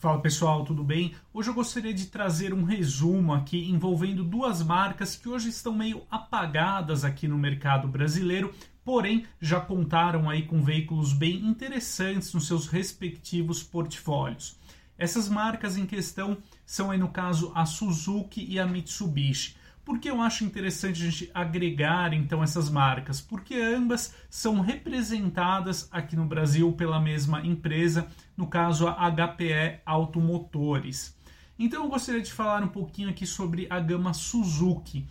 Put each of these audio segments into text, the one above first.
Fala pessoal, tudo bem? Hoje eu gostaria de trazer um resumo aqui envolvendo duas marcas que hoje estão meio apagadas aqui no mercado brasileiro, porém já contaram aí com veículos bem interessantes nos seus respectivos portfólios. Essas marcas em questão são aí no caso a Suzuki e a Mitsubishi. Por que eu acho interessante a gente agregar então essas marcas? Porque ambas são representadas aqui no Brasil pela mesma empresa, no caso a HPE Automotores. Então eu gostaria de falar um pouquinho aqui sobre a gama Suzuki.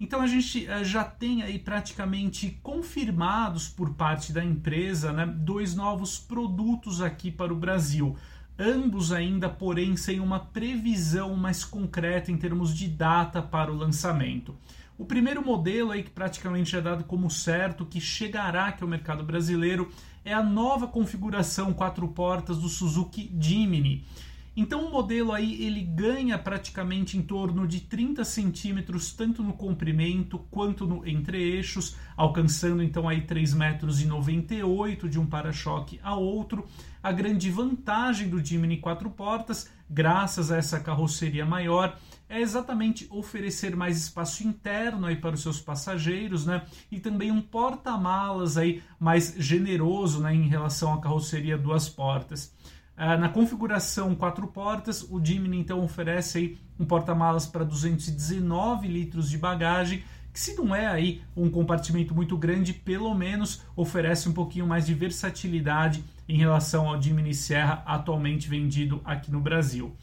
Então a gente eh, já tem aí praticamente confirmados por parte da empresa né, dois novos produtos aqui para o Brasil ambos ainda, porém, sem uma previsão mais concreta em termos de data para o lançamento. O primeiro modelo aí que praticamente é dado como certo que chegará aqui ao mercado brasileiro é a nova configuração quatro portas do Suzuki Jimny. Então o modelo aí ele ganha praticamente em torno de 30 centímetros tanto no comprimento quanto no entre-eixos, alcançando então aí 3,98 metros de um para-choque a outro. A grande vantagem do Jimny quatro portas, graças a essa carroceria maior, é exatamente oferecer mais espaço interno aí para os seus passageiros, né? E também um porta-malas aí mais generoso, né, em relação à carroceria duas portas. Uh, na configuração quatro portas, o Jimny então oferece aí um porta-malas para 219 litros de bagagem, que se não é aí um compartimento muito grande, pelo menos oferece um pouquinho mais de versatilidade em relação ao Jimny Serra atualmente vendido aqui no Brasil.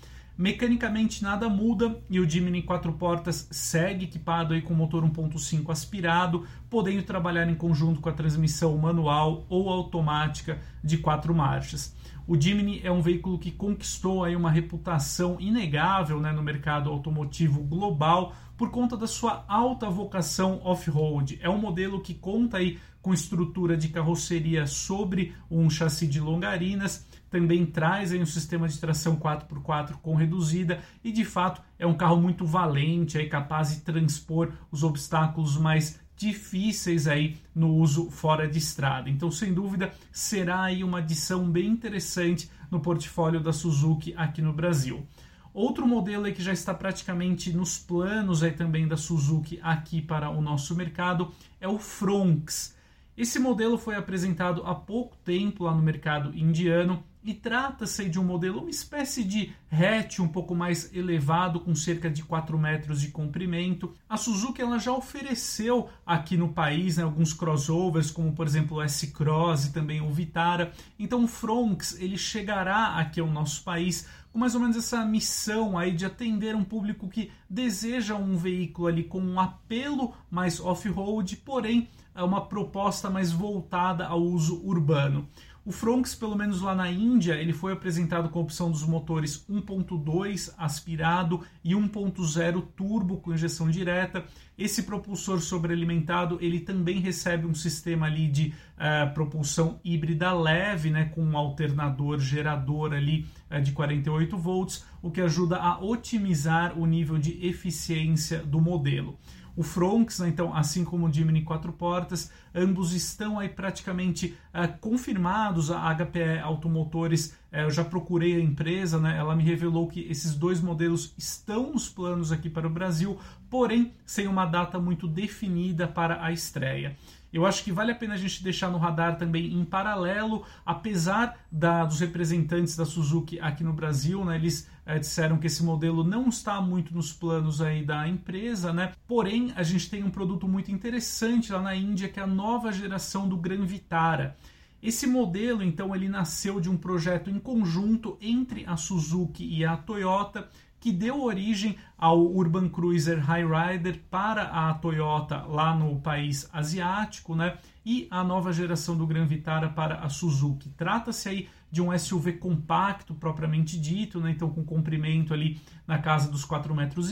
Mecanicamente nada muda e o Jimny quatro portas segue equipado aí com motor 1.5 aspirado, podendo trabalhar em conjunto com a transmissão manual ou automática de quatro marchas. O Jimny é um veículo que conquistou aí uma reputação inegável né, no mercado automotivo global por conta da sua alta vocação off-road. É um modelo que conta aí com estrutura de carroceria sobre um chassi de longarinas, também traz aí um sistema de tração 4x4 com reduzida e de fato é um carro muito valente, aí capaz de transpor os obstáculos mais difíceis aí no uso fora de estrada. Então, sem dúvida, será aí uma adição bem interessante no portfólio da Suzuki aqui no Brasil. Outro modelo aí que já está praticamente nos planos aí também da Suzuki aqui para o nosso mercado é o Fronx. Esse modelo foi apresentado há pouco tempo lá no mercado indiano e trata-se de um modelo, uma espécie de hatch um pouco mais elevado, com cerca de 4 metros de comprimento. A Suzuki ela já ofereceu aqui no país né, alguns crossovers, como por exemplo o S-Cross e também o Vitara. Então o Fronx ele chegará aqui ao nosso país com mais ou menos essa missão aí de atender um público que deseja um veículo ali com um apelo mais off-road, porém é uma proposta mais voltada ao uso urbano. O Fronx, pelo menos lá na Índia, ele foi apresentado com a opção dos motores 1.2 aspirado e 1.0 turbo com injeção direta. Esse propulsor sobrealimentado, ele também recebe um sistema ali de uh, propulsão híbrida leve, né, com um alternador gerador ali uh, de 48 volts, o que ajuda a otimizar o nível de eficiência do modelo. O Fronx, né, então, assim como o Jimny quatro portas, ambos estão aí praticamente uh, confirmados. A HPE Automotores, uh, eu já procurei a empresa, né, ela me revelou que esses dois modelos estão nos planos aqui para o Brasil, porém sem uma data muito definida para a estreia. Eu acho que vale a pena a gente deixar no radar também em paralelo, apesar da, dos representantes da Suzuki aqui no Brasil, né, eles é, disseram que esse modelo não está muito nos planos aí da empresa, né? Porém, a gente tem um produto muito interessante lá na Índia que é a nova geração do Gran Vitara. Esse modelo, então, ele nasceu de um projeto em conjunto entre a Suzuki e a Toyota que deu origem ao Urban Cruiser High Rider para a Toyota lá no país asiático, né? E a nova geração do Gran Vitara para a Suzuki. Trata-se aí de um SUV compacto propriamente dito, né? Então com comprimento ali na casa dos 4,30 metros,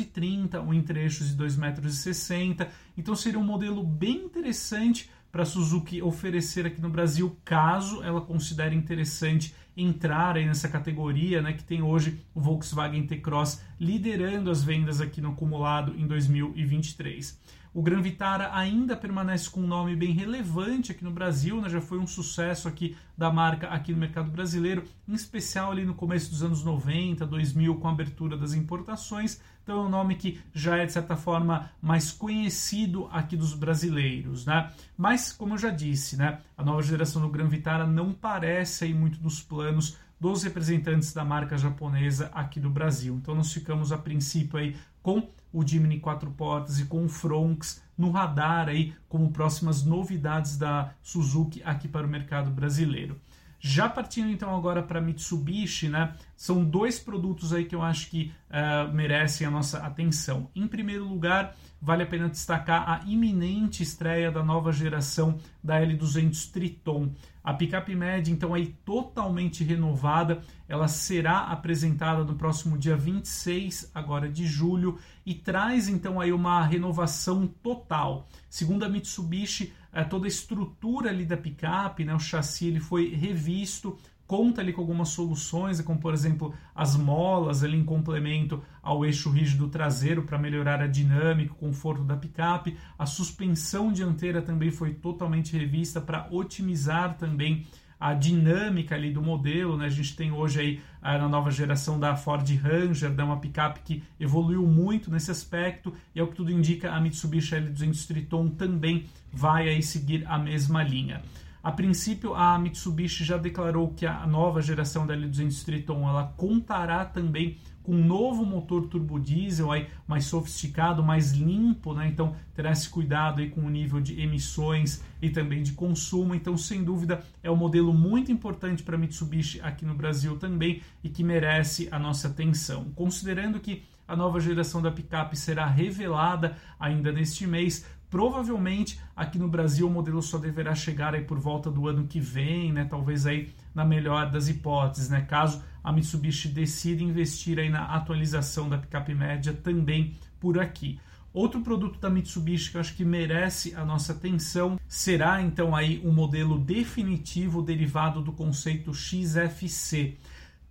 um entre eixos de 2,60 metros. Então seria um modelo bem interessante para a Suzuki oferecer aqui no Brasil, caso ela considere interessante entrar aí nessa categoria, né, que tem hoje o Volkswagen T-Cross liderando as vendas aqui no acumulado em 2023. O Gran Vitara ainda permanece com um nome bem relevante aqui no Brasil, né? já foi um sucesso aqui da marca aqui no mercado brasileiro, em especial ali no começo dos anos 90, 2000, com a abertura das importações. Então é um nome que já é de certa forma mais conhecido aqui dos brasileiros, né? Mas como eu já disse, né, a nova geração do Gran Vitara não parece aí muito nos planos dos representantes da marca japonesa aqui do Brasil. Então nós ficamos a princípio aí com o Jimny quatro portas e com o Fronx no radar aí como próximas novidades da Suzuki aqui para o mercado brasileiro. Já partindo então agora para Mitsubishi, né? São dois produtos aí que eu acho que uh, merecem a nossa atenção. Em primeiro lugar, vale a pena destacar a iminente estreia da nova geração da L200 Triton. A picape média, então, aí totalmente renovada, ela será apresentada no próximo dia 26, agora de julho, e traz então aí uma renovação total. Segundo a Mitsubishi, eh, toda a estrutura ali da picape, né, o chassi ele foi revisto, conta ali com algumas soluções, como por exemplo as molas ali em complemento ao eixo rígido traseiro para melhorar a dinâmica, o conforto da picape. A suspensão dianteira também foi totalmente revista para otimizar também a dinâmica ali do modelo, né? A gente tem hoje aí ah, na nova geração da Ford Ranger, né? uma picape que evoluiu muito nesse aspecto e ao que tudo indica a Mitsubishi L200 Triton também vai aí seguir a mesma linha. A princípio, a Mitsubishi já declarou que a nova geração da L200 Triton ela contará também com um novo motor turbo diesel aí, mais sofisticado, mais limpo, né? Então terá esse cuidado aí com o nível de emissões e também de consumo. Então, sem dúvida, é um modelo muito importante para a Mitsubishi aqui no Brasil também e que merece a nossa atenção. Considerando que a nova geração da picape será revelada ainda neste mês, Provavelmente aqui no Brasil o modelo só deverá chegar aí por volta do ano que vem, né? Talvez aí na melhor das hipóteses, né? Caso a Mitsubishi decida investir aí na atualização da picape média também por aqui. Outro produto da Mitsubishi que eu acho que merece a nossa atenção será então aí um modelo definitivo derivado do conceito XFC.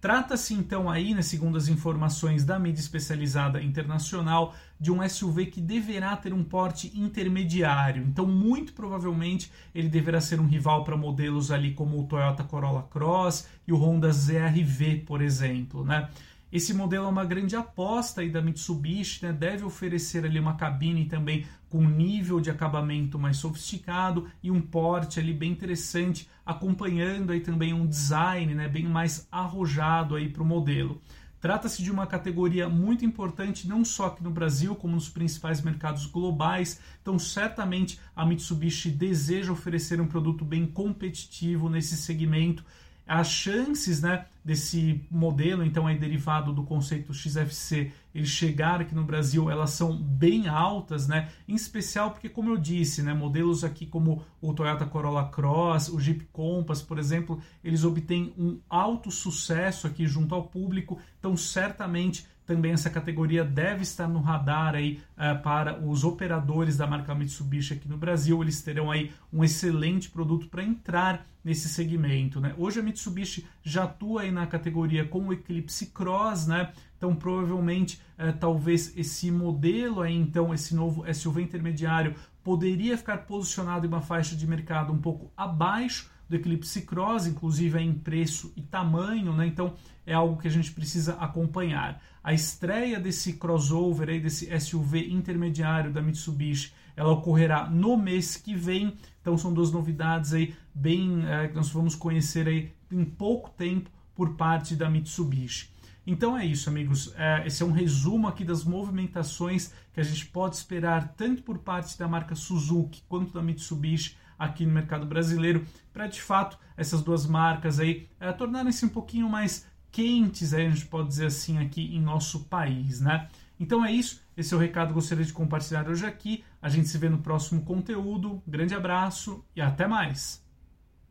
Trata-se então aí, né, segundo as informações da mídia especializada internacional, de um SUV que deverá ter um porte intermediário. Então, muito provavelmente, ele deverá ser um rival para modelos ali como o Toyota Corolla Cross e o Honda ZR-V, por exemplo, né? Esse modelo é uma grande aposta aí da Mitsubishi, né? deve oferecer ali uma cabine também com nível de acabamento mais sofisticado e um porte ali bem interessante, acompanhando aí também um design né? bem mais arrojado aí para o modelo. Trata-se de uma categoria muito importante, não só aqui no Brasil, como nos principais mercados globais. Então, certamente a Mitsubishi deseja oferecer um produto bem competitivo nesse segmento as chances né, desse modelo, então aí derivado do conceito XFC, ele chegar aqui no Brasil, elas são bem altas, né? Em especial porque, como eu disse, né, modelos aqui como o Toyota Corolla Cross, o Jeep Compass, por exemplo, eles obtêm um alto sucesso aqui junto ao público, então certamente também essa categoria deve estar no radar aí uh, para os operadores da marca Mitsubishi aqui no Brasil. Eles terão aí um excelente produto para entrar nesse segmento. Né? Hoje a Mitsubishi já atua aí na categoria com o Eclipse Cross, né? Então provavelmente uh, talvez esse modelo aí, então esse novo SUV intermediário poderia ficar posicionado em uma faixa de mercado um pouco abaixo do Eclipse Cross, inclusive em preço e tamanho, né? Então é algo que a gente precisa acompanhar. A estreia desse crossover aí, desse SUV intermediário da Mitsubishi, ela ocorrerá no mês que vem. Então são duas novidades aí bem é, que nós vamos conhecer aí em pouco tempo por parte da Mitsubishi. Então é isso, amigos. É, esse é um resumo aqui das movimentações que a gente pode esperar tanto por parte da marca Suzuki quanto da Mitsubishi aqui no mercado brasileiro, para de fato essas duas marcas aí é, tornarem-se um pouquinho mais quentes, aí a gente pode dizer assim, aqui em nosso país, né? Então é isso, esse é o recado que gostaria de compartilhar hoje aqui. A gente se vê no próximo conteúdo. Grande abraço e até mais!